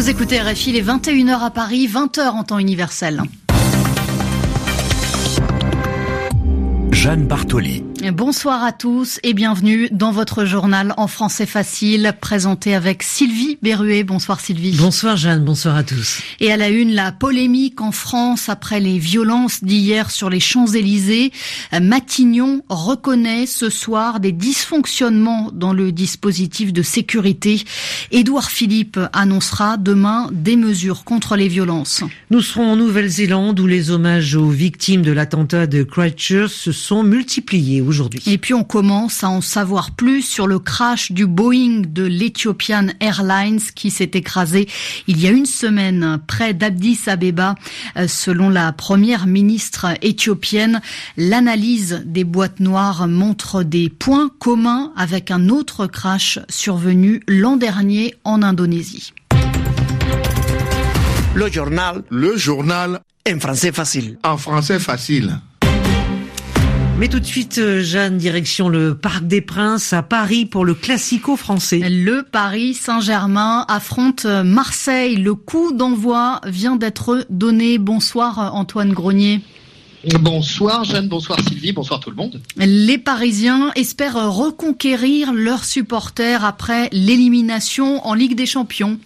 Vous écoutez RFI les 21h à Paris, 20h en temps universel. Jeanne Bartoli. Bonsoir à tous et bienvenue dans votre journal en français facile, présenté avec Sylvie Berruet. Bonsoir Sylvie. Bonsoir Jeanne, bonsoir à tous. Et à la une, la polémique en France après les violences d'hier sur les Champs-Élysées. Matignon reconnaît ce soir des dysfonctionnements dans le dispositif de sécurité. Édouard Philippe annoncera demain des mesures contre les violences. Nous serons en Nouvelle-Zélande où les hommages aux victimes de l'attentat de Christchurch se sont multipliés aujourd'hui. Et puis on commence à en savoir plus sur le crash du Boeing de l'Ethiopian Airlines qui s'est écrasé il y a une semaine près d'Addis Abeba. Euh, selon la première ministre éthiopienne, l'analyse des boîtes noires montre des points communs avec un autre crash survenu l'an dernier en Indonésie. Le journal. Le journal. En français facile. En français facile. Mais tout de suite, euh, Jeanne, direction le Parc des Princes à Paris pour le Classico français. Le Paris Saint-Germain affronte Marseille. Le coup d'envoi vient d'être donné. Bonsoir Antoine Grenier. Bonsoir Jeanne, bonsoir Sylvie, bonsoir tout le monde. Les Parisiens espèrent reconquérir leurs supporters après l'élimination en Ligue des Champions.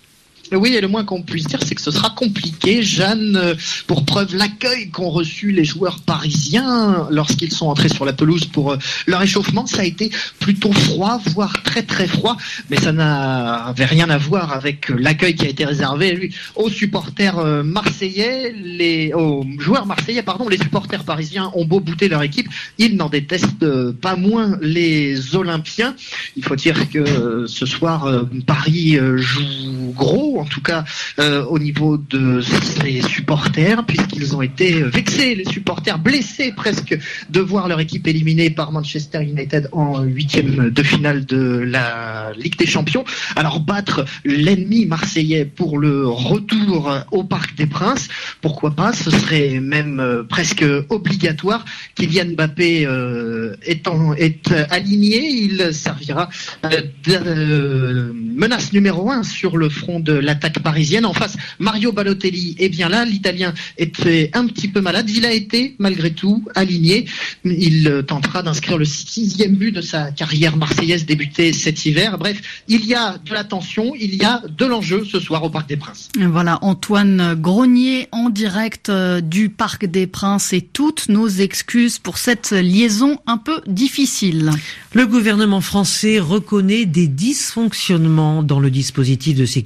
Oui, et le moins qu'on puisse dire, c'est que ce sera compliqué. Jeanne, euh, pour preuve, l'accueil qu'ont reçu les joueurs parisiens lorsqu'ils sont entrés sur la pelouse pour euh, leur échauffement, ça a été plutôt froid, voire très très froid. Mais ça n'avait rien à voir avec euh, l'accueil qui a été réservé aux supporters marseillais, les, aux joueurs marseillais, pardon. Les supporters parisiens ont beau bouter leur équipe, ils n'en détestent pas moins les Olympiens. Il faut dire que ce soir, Paris joue gros en tout cas euh, au niveau de ses supporters, puisqu'ils ont été vexés, les supporters blessés presque de voir leur équipe éliminée par Manchester United en huitième de finale de la Ligue des Champions. Alors battre l'ennemi marseillais pour le retour au Parc des Princes, pourquoi pas Ce serait même euh, presque obligatoire. Kylian Mbappé euh, étant est aligné, il servira de menace numéro un sur le front de l'attaque parisienne. En face, Mario Balotelli est bien là. L'Italien était un petit peu malade. Il a été, malgré tout, aligné. Il tentera d'inscrire le sixième but de sa carrière marseillaise débutée cet hiver. Bref, il y a de la tension, il y a de l'enjeu ce soir au Parc des Princes. Voilà, Antoine Grenier en direct euh, du Parc des Princes et toutes nos excuses pour cette liaison un peu difficile. Le gouvernement français reconnaît des dysfonctionnements dans le dispositif de sécurité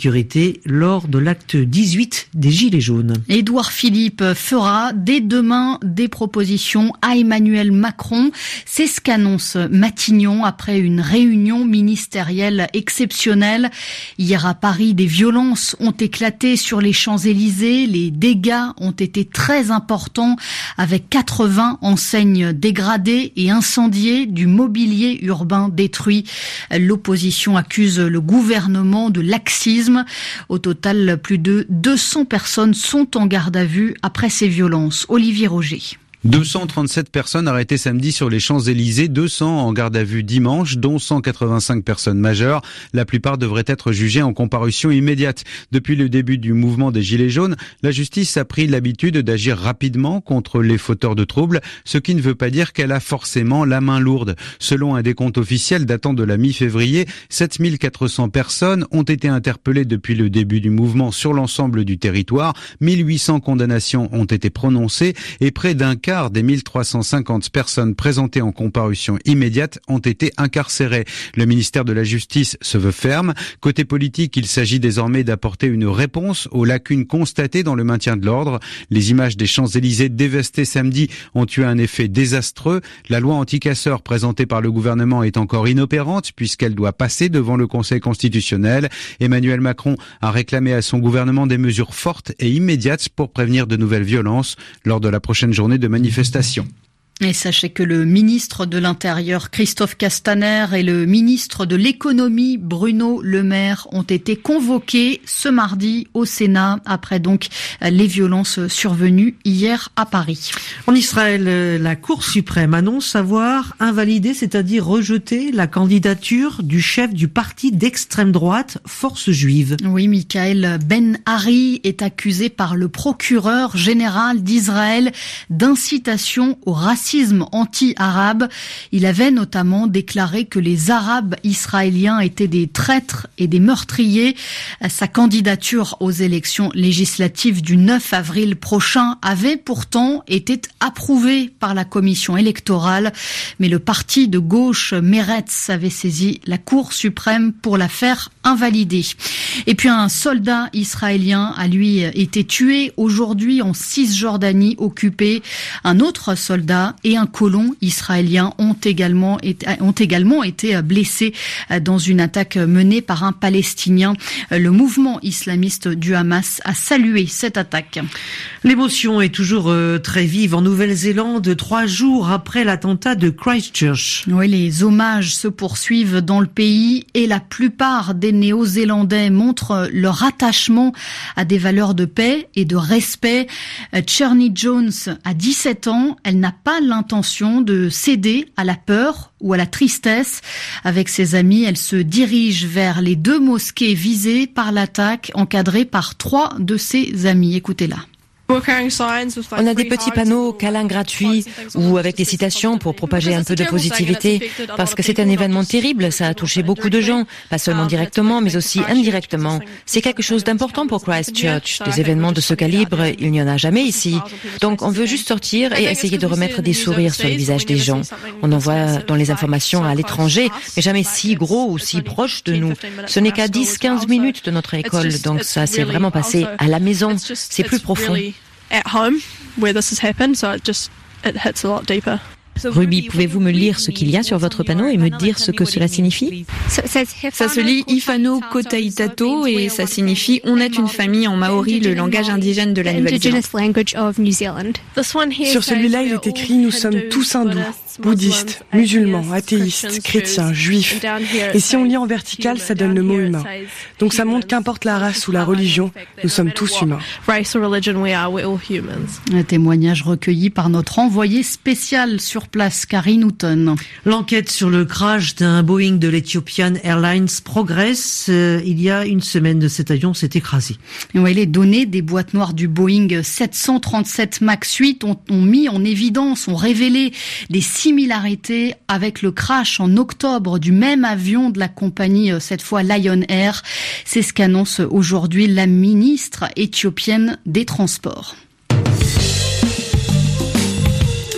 lors de l'acte 18 des Gilets jaunes. Édouard Philippe fera dès demain des propositions à Emmanuel Macron. C'est ce qu'annonce Matignon après une réunion ministérielle exceptionnelle. Hier à Paris, des violences ont éclaté sur les Champs-Élysées. Les dégâts ont été très importants avec 80 enseignes dégradées et incendiées du mobilier urbain détruit. L'opposition accuse le gouvernement de laxisme. Au total, plus de 200 personnes sont en garde à vue après ces violences. Olivier Roger. 237 personnes arrêtées samedi sur les Champs-Élysées, 200 en garde à vue dimanche, dont 185 personnes majeures. La plupart devraient être jugées en comparution immédiate. Depuis le début du mouvement des Gilets jaunes, la justice a pris l'habitude d'agir rapidement contre les fauteurs de troubles, ce qui ne veut pas dire qu'elle a forcément la main lourde. Selon un décompte officiel datant de la mi-février, 7400 personnes ont été interpellées depuis le début du mouvement sur l'ensemble du territoire, 1800 condamnations ont été prononcées et près d'un quart des 1350 personnes présentées en comparution immédiate ont été incarcérées. Le ministère de la Justice se veut ferme. Côté politique, il s'agit désormais d'apporter une réponse aux lacunes constatées dans le maintien de l'ordre. Les images des Champs-Élysées dévastés samedi ont eu un effet désastreux. La loi anti-casseurs présentée par le gouvernement est encore inopérante puisqu'elle doit passer devant le Conseil constitutionnel. Emmanuel Macron a réclamé à son gouvernement des mesures fortes et immédiates pour prévenir de nouvelles violences lors de la prochaine journée de manifestation. Et sachez que le ministre de l'Intérieur Christophe Castaner et le ministre de l'Économie Bruno Le Maire ont été convoqués ce mardi au Sénat après donc les violences survenues hier à Paris. En Israël, la Cour suprême annonce avoir invalidé, c'est-à-dire rejeté la candidature du chef du parti d'extrême droite Force juive. Oui, Michael Ben Hari est accusé par le procureur général d'Israël d'incitation au racisme anti-arabe. Il avait notamment déclaré que les Arabes israéliens étaient des traîtres et des meurtriers. Sa candidature aux élections législatives du 9 avril prochain avait pourtant été approuvée par la commission électorale, mais le parti de gauche Meretz avait saisi la Cour suprême pour la faire invalider. Et puis un soldat israélien a lui été tué aujourd'hui en Cisjordanie occupée. Un autre soldat et un colon israélien ont également été, ont également été blessés dans une attaque menée par un Palestinien. Le mouvement islamiste du Hamas a salué cette attaque. L'émotion est toujours euh, très vive en Nouvelle-Zélande, trois jours après l'attentat de Christchurch. Oui, les hommages se poursuivent dans le pays et la plupart des Néo-Zélandais montrent leur attachement à des valeurs de paix et de respect. Cherny Jones a 17 ans, elle n'a pas l'intention de céder à la peur ou à la tristesse. Avec ses amis, elle se dirige vers les deux mosquées visées par l'attaque, encadrées par trois de ses amis. Écoutez-la. On a des petits panneaux câlins gratuits ou avec des citations pour propager un peu de positivité parce que c'est un événement terrible, ça a touché beaucoup de gens, pas seulement directement mais aussi indirectement. C'est quelque chose d'important pour Christchurch. Des événements de ce calibre, il n'y en a jamais ici. Donc on veut juste sortir et essayer de remettre des sourires sur les visages des gens. On en voit dans les informations à l'étranger, mais jamais si gros ou si proche de nous. Ce n'est qu'à 10-15 minutes de notre école, donc ça s'est vraiment passé à la maison. C'est plus profond. At home where this has happened, so it just it hits a lot deeper. Ruby, pouvez-vous me lire ce qu'il y a sur votre panneau et me dire ce que cela signifie Ça se lit Ifano Kotaitato et ça signifie On est une famille en maori, le langage indigène de la Nouvelle-Zélande. Sur celui-là, il est écrit Nous sommes tous hindous, bouddhistes, musulmans, athéistes, chrétiens, juifs. Et si on lit en vertical, ça donne le mot humain. Donc ça montre qu'importe la race ou la religion, nous sommes tous humains. Un témoignage recueilli par notre envoyé spécial sur place, Karine Houghton. L'enquête sur le crash d'un Boeing de l'Ethiopian Airlines progresse. Euh, il y a une semaine, de cet avion s'est écrasé. Oui, les données des boîtes noires du Boeing 737 MAX 8 ont, ont mis en évidence, ont révélé des similarités avec le crash en octobre du même avion de la compagnie, euh, cette fois Lion Air. C'est ce qu'annonce aujourd'hui la ministre éthiopienne des Transports.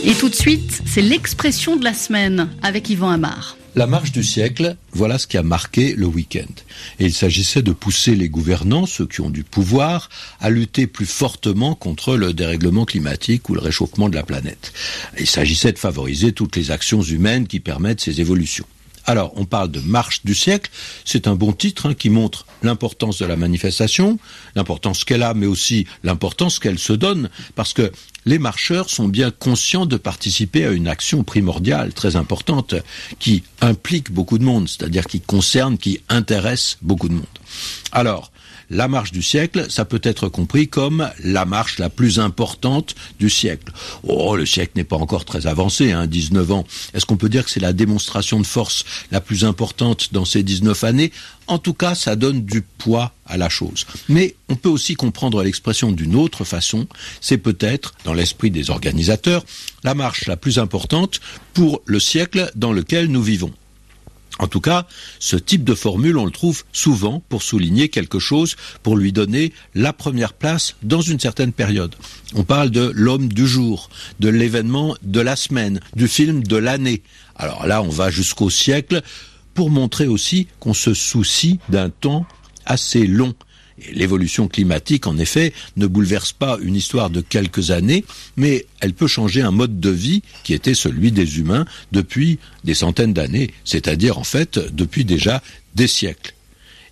Et tout de suite, c'est l'expression de la semaine avec Yvan Amar. La marche du siècle, voilà ce qui a marqué le week-end. Il s'agissait de pousser les gouvernants, ceux qui ont du pouvoir, à lutter plus fortement contre le dérèglement climatique ou le réchauffement de la planète. Il s'agissait de favoriser toutes les actions humaines qui permettent ces évolutions. Alors, on parle de marche du siècle. C'est un bon titre hein, qui montre l'importance de la manifestation, l'importance qu'elle a, mais aussi l'importance qu'elle se donne, parce que les marcheurs sont bien conscients de participer à une action primordiale, très importante, qui implique beaucoup de monde, c'est-à-dire qui concerne, qui intéresse beaucoup de monde. Alors, la marche du siècle, ça peut être compris comme la marche la plus importante du siècle. Oh, le siècle n'est pas encore très avancé, hein, 19 ans. Est-ce qu'on peut dire que c'est la démonstration de force la plus importante dans ces 19 années? En tout cas, ça donne du poids à la chose. Mais on peut aussi comprendre l'expression d'une autre façon. C'est peut-être, dans l'esprit des organisateurs, la marche la plus importante pour le siècle dans lequel nous vivons. En tout cas, ce type de formule, on le trouve souvent pour souligner quelque chose, pour lui donner la première place dans une certaine période. On parle de l'homme du jour, de l'événement de la semaine, du film de l'année. Alors là, on va jusqu'au siècle pour montrer aussi qu'on se soucie d'un temps assez long L'évolution climatique, en effet, ne bouleverse pas une histoire de quelques années, mais elle peut changer un mode de vie qui était celui des humains depuis des centaines d'années, c'est-à-dire en fait depuis déjà des siècles.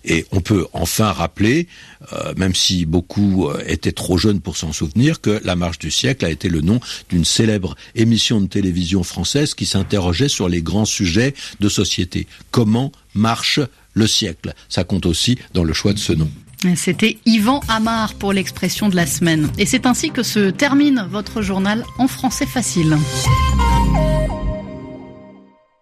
Et on peut enfin rappeler, euh, même si beaucoup euh, étaient trop jeunes pour s'en souvenir, que La Marche du siècle a été le nom d'une célèbre émission de télévision française qui s'interrogeait sur les grands sujets de société. Comment marche le siècle? Ça compte aussi dans le choix de ce nom. C'était Yvan Amar pour l'expression de la semaine. Et c'est ainsi que se termine votre journal en français facile.